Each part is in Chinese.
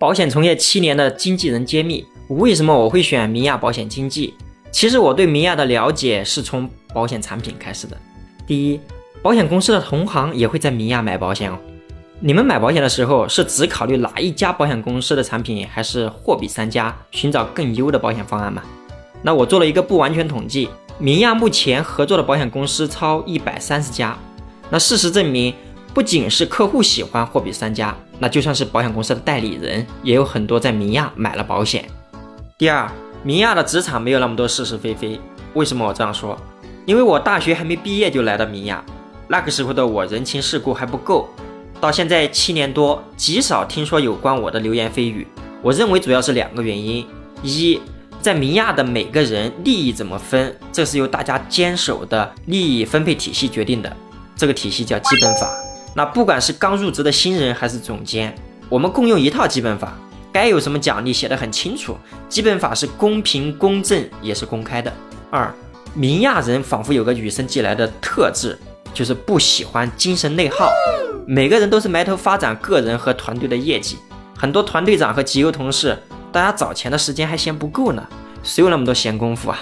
保险从业七年的经纪人揭秘，为什么我会选明亚保险经纪？其实我对明亚的了解是从保险产品开始的。第一，保险公司的同行也会在明亚买保险哦。你们买保险的时候是只考虑哪一家保险公司的产品，还是货比三家，寻找更优的保险方案吗？那我做了一个不完全统计，明亚目前合作的保险公司超一百三十家。那事实证明，不仅是客户喜欢货比三家，那就算是保险公司的代理人，也有很多在明亚买了保险。第二，明亚的职场没有那么多是是非非。为什么我这样说？因为我大学还没毕业就来到明亚，那个时候的我人情世故还不够。到现在七年多，极少听说有关我的流言蜚语。我认为主要是两个原因：一，在明亚的每个人利益怎么分，这是由大家坚守的利益分配体系决定的。这个体系叫基本法。那不管是刚入职的新人还是总监，我们共用一套基本法，该有什么奖励写得很清楚。基本法是公平公正，也是公开的。二，明亚人仿佛有个与生俱来的特质，就是不喜欢精神内耗。每个人都是埋头发展个人和团队的业绩。很多团队长和集邮同事，大家找钱的时间还嫌不够呢，谁有那么多闲工夫啊？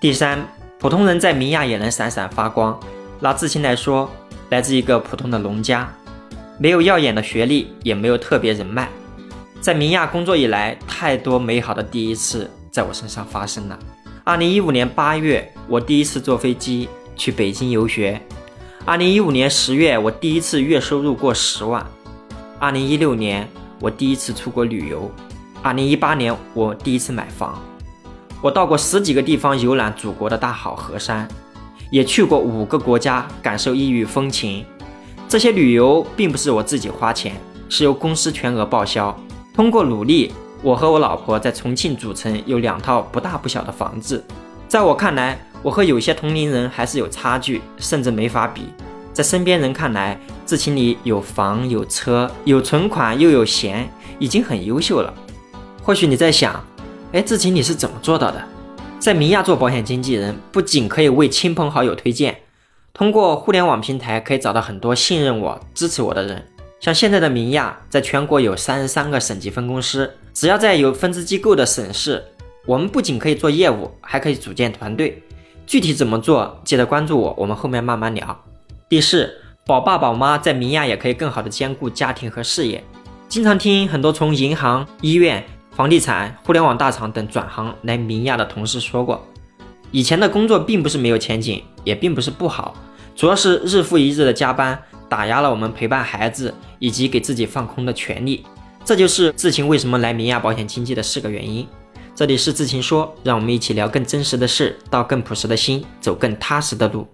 第三，普通人在明亚也能闪闪发光。拿志清来说，来自一个普通的农家，没有耀眼的学历，也没有特别人脉。在明亚工作以来，太多美好的第一次在我身上发生了。二零一五年八月，我第一次坐飞机去北京游学；二零一五年十月，我第一次月收入过十万；二零一六年，我第一次出国旅游；二零一八年，我第一次买房。我到过十几个地方游览祖国的大好河山。也去过五个国家，感受异域风情。这些旅游并不是我自己花钱，是由公司全额报销。通过努力，我和我老婆在重庆主城有两套不大不小的房子。在我看来，我和有些同龄人还是有差距，甚至没法比。在身边人看来，志清你有房有车有存款又有闲，已经很优秀了。或许你在想，哎，志清你是怎么做到的？在明亚做保险经纪人，不仅可以为亲朋好友推荐，通过互联网平台可以找到很多信任我、支持我的人。像现在的明亚，在全国有三十三个省级分公司，只要在有分支机构的省市，我们不仅可以做业务，还可以组建团队。具体怎么做，记得关注我，我们后面慢慢聊。第四，宝爸宝妈在明亚也可以更好的兼顾家庭和事业。经常听很多从银行、医院。房地产、互联网大厂等转行来明亚的同事说过，以前的工作并不是没有前景，也并不是不好，主要是日复一日的加班打压了我们陪伴孩子以及给自己放空的权利。这就是志勤为什么来明亚保险经纪的四个原因。这里是志勤说，让我们一起聊更真实的事，到更朴实的心，走更踏实的路。